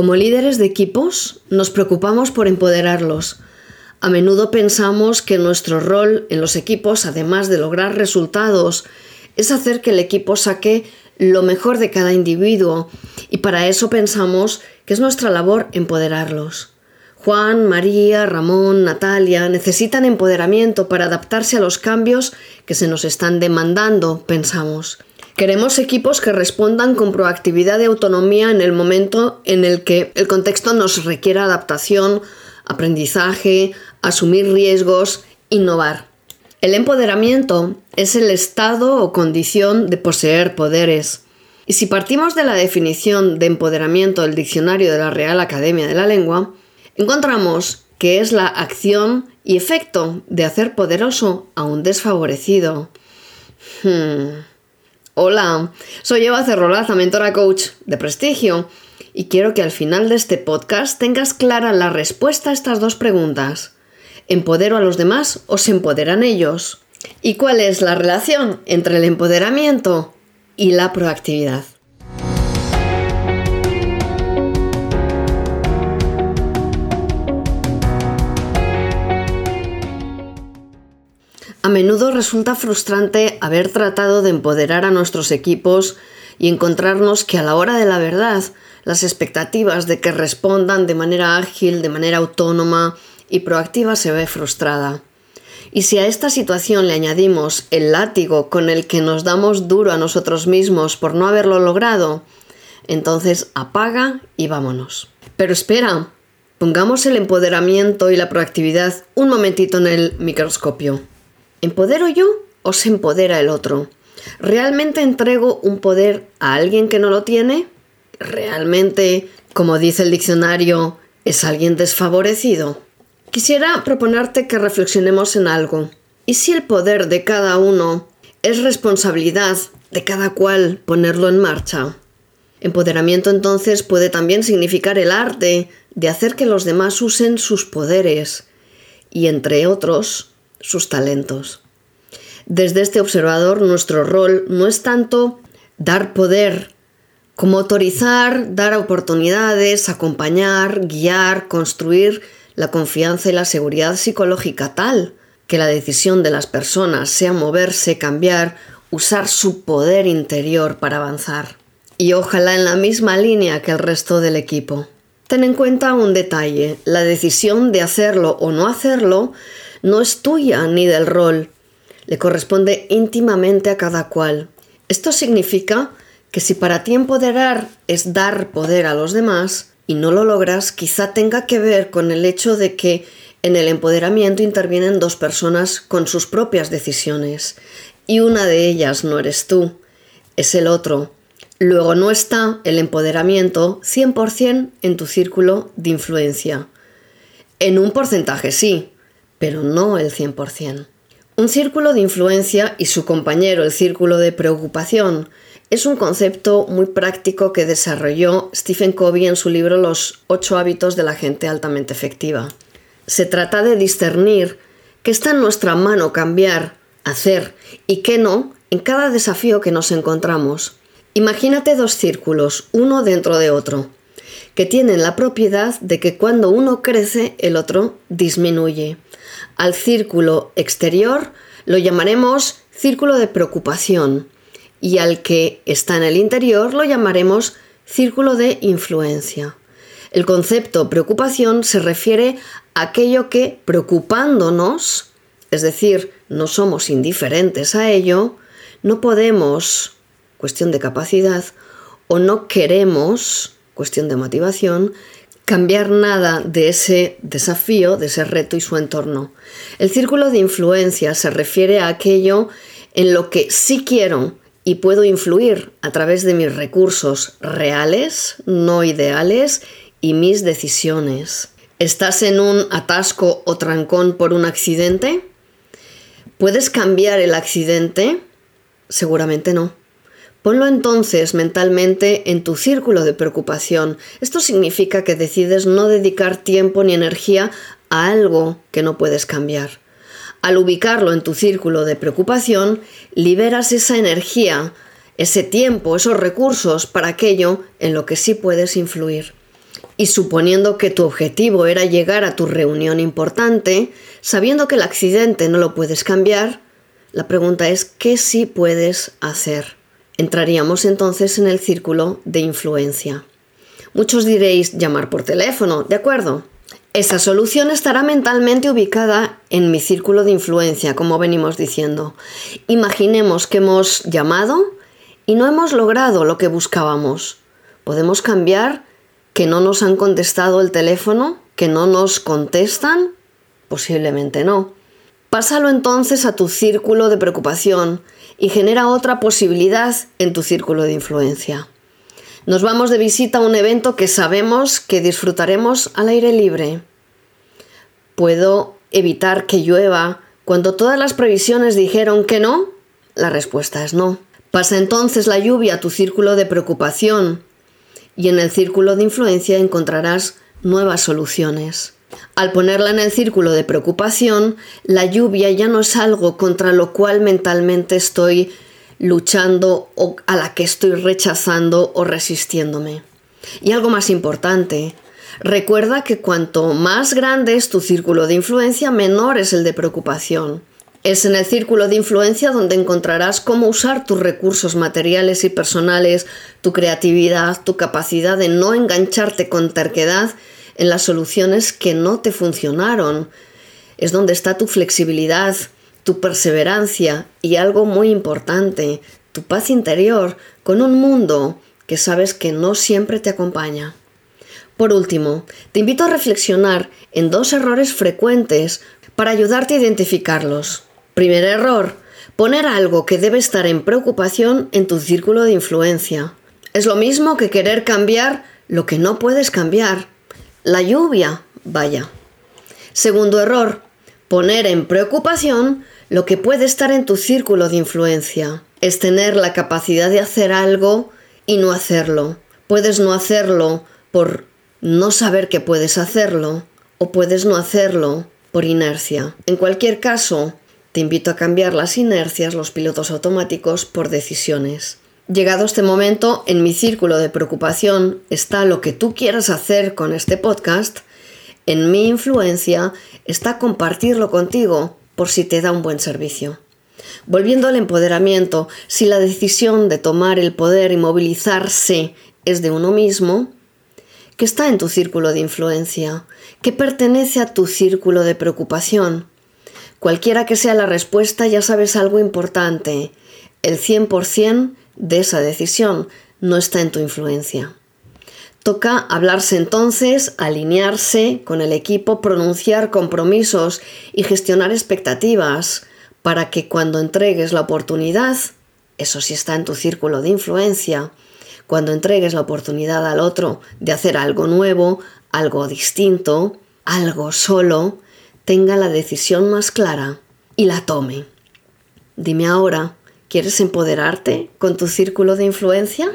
Como líderes de equipos, nos preocupamos por empoderarlos. A menudo pensamos que nuestro rol en los equipos, además de lograr resultados, es hacer que el equipo saque lo mejor de cada individuo y para eso pensamos que es nuestra labor empoderarlos. Juan, María, Ramón, Natalia necesitan empoderamiento para adaptarse a los cambios que se nos están demandando, pensamos. Queremos equipos que respondan con proactividad y autonomía en el momento en el que el contexto nos requiera adaptación, aprendizaje, asumir riesgos, innovar. El empoderamiento es el estado o condición de poseer poderes. Y si partimos de la definición de empoderamiento del diccionario de la Real Academia de la Lengua, encontramos que es la acción y efecto de hacer poderoso a un desfavorecido. Hmm. Hola, soy Eva Cerrolaza, mentora coach de prestigio, y quiero que al final de este podcast tengas clara la respuesta a estas dos preguntas. ¿Empodero a los demás o se empoderan ellos? ¿Y cuál es la relación entre el empoderamiento y la proactividad? A menudo resulta frustrante haber tratado de empoderar a nuestros equipos y encontrarnos que a la hora de la verdad las expectativas de que respondan de manera ágil, de manera autónoma y proactiva se ve frustrada. Y si a esta situación le añadimos el látigo con el que nos damos duro a nosotros mismos por no haberlo logrado, entonces apaga y vámonos. Pero espera, pongamos el empoderamiento y la proactividad un momentito en el microscopio. ¿Empodero yo o se empodera el otro? ¿Realmente entrego un poder a alguien que no lo tiene? ¿Realmente, como dice el diccionario, es alguien desfavorecido? Quisiera proponerte que reflexionemos en algo. ¿Y si el poder de cada uno es responsabilidad de cada cual ponerlo en marcha? Empoderamiento entonces puede también significar el arte de hacer que los demás usen sus poderes y, entre otros, sus talentos. Desde este observador, nuestro rol no es tanto dar poder como autorizar, dar oportunidades, acompañar, guiar, construir la confianza y la seguridad psicológica tal que la decisión de las personas sea moverse, cambiar, usar su poder interior para avanzar. Y ojalá en la misma línea que el resto del equipo. Ten en cuenta un detalle, la decisión de hacerlo o no hacerlo no es tuya ni del rol, le corresponde íntimamente a cada cual. Esto significa que si para ti empoderar es dar poder a los demás y no lo logras, quizá tenga que ver con el hecho de que en el empoderamiento intervienen dos personas con sus propias decisiones y una de ellas no eres tú, es el otro. Luego no está el empoderamiento 100% en tu círculo de influencia. En un porcentaje sí, pero no el 100%. Un círculo de influencia y su compañero, el círculo de preocupación, es un concepto muy práctico que desarrolló Stephen Covey en su libro Los ocho hábitos de la gente altamente efectiva. Se trata de discernir qué está en nuestra mano cambiar, hacer y qué no en cada desafío que nos encontramos. Imagínate dos círculos, uno dentro de otro, que tienen la propiedad de que cuando uno crece el otro disminuye. Al círculo exterior lo llamaremos círculo de preocupación y al que está en el interior lo llamaremos círculo de influencia. El concepto preocupación se refiere a aquello que preocupándonos, es decir, no somos indiferentes a ello, no podemos, cuestión de capacidad, o no queremos, cuestión de motivación, cambiar nada de ese desafío, de ese reto y su entorno. El círculo de influencia se refiere a aquello en lo que sí quiero y puedo influir a través de mis recursos reales, no ideales, y mis decisiones. ¿Estás en un atasco o trancón por un accidente? ¿Puedes cambiar el accidente? Seguramente no. Ponlo entonces mentalmente en tu círculo de preocupación. Esto significa que decides no dedicar tiempo ni energía a algo que no puedes cambiar. Al ubicarlo en tu círculo de preocupación, liberas esa energía, ese tiempo, esos recursos para aquello en lo que sí puedes influir. Y suponiendo que tu objetivo era llegar a tu reunión importante, sabiendo que el accidente no lo puedes cambiar, la pregunta es ¿qué sí puedes hacer? Entraríamos entonces en el círculo de influencia. Muchos diréis llamar por teléfono, ¿de acuerdo? Esa solución estará mentalmente ubicada en mi círculo de influencia, como venimos diciendo. Imaginemos que hemos llamado y no hemos logrado lo que buscábamos. ¿Podemos cambiar que no nos han contestado el teléfono? ¿Que no nos contestan? Posiblemente no. Pásalo entonces a tu círculo de preocupación y genera otra posibilidad en tu círculo de influencia. Nos vamos de visita a un evento que sabemos que disfrutaremos al aire libre. ¿Puedo evitar que llueva cuando todas las previsiones dijeron que no? La respuesta es no. Pasa entonces la lluvia a tu círculo de preocupación y en el círculo de influencia encontrarás nuevas soluciones. Al ponerla en el círculo de preocupación, la lluvia ya no es algo contra lo cual mentalmente estoy luchando o a la que estoy rechazando o resistiéndome. Y algo más importante, recuerda que cuanto más grande es tu círculo de influencia, menor es el de preocupación. Es en el círculo de influencia donde encontrarás cómo usar tus recursos materiales y personales, tu creatividad, tu capacidad de no engancharte con terquedad en las soluciones que no te funcionaron. Es donde está tu flexibilidad, tu perseverancia y algo muy importante, tu paz interior con un mundo que sabes que no siempre te acompaña. Por último, te invito a reflexionar en dos errores frecuentes para ayudarte a identificarlos. Primer error, poner algo que debe estar en preocupación en tu círculo de influencia. Es lo mismo que querer cambiar lo que no puedes cambiar. La lluvia, vaya. Segundo error, poner en preocupación lo que puede estar en tu círculo de influencia. Es tener la capacidad de hacer algo y no hacerlo. Puedes no hacerlo por no saber que puedes hacerlo o puedes no hacerlo por inercia. En cualquier caso, te invito a cambiar las inercias, los pilotos automáticos, por decisiones. Llegado este momento, en mi círculo de preocupación está lo que tú quieras hacer con este podcast. En mi influencia está compartirlo contigo por si te da un buen servicio. Volviendo al empoderamiento, si la decisión de tomar el poder y movilizarse es de uno mismo, que está en tu círculo de influencia, que pertenece a tu círculo de preocupación. Cualquiera que sea la respuesta, ya sabes algo importante. El 100% de esa decisión no está en tu influencia. Toca hablarse entonces, alinearse con el equipo, pronunciar compromisos y gestionar expectativas para que cuando entregues la oportunidad, eso sí está en tu círculo de influencia, cuando entregues la oportunidad al otro de hacer algo nuevo, algo distinto, algo solo, tenga la decisión más clara y la tome. Dime ahora, ¿Quieres empoderarte con tu círculo de influencia?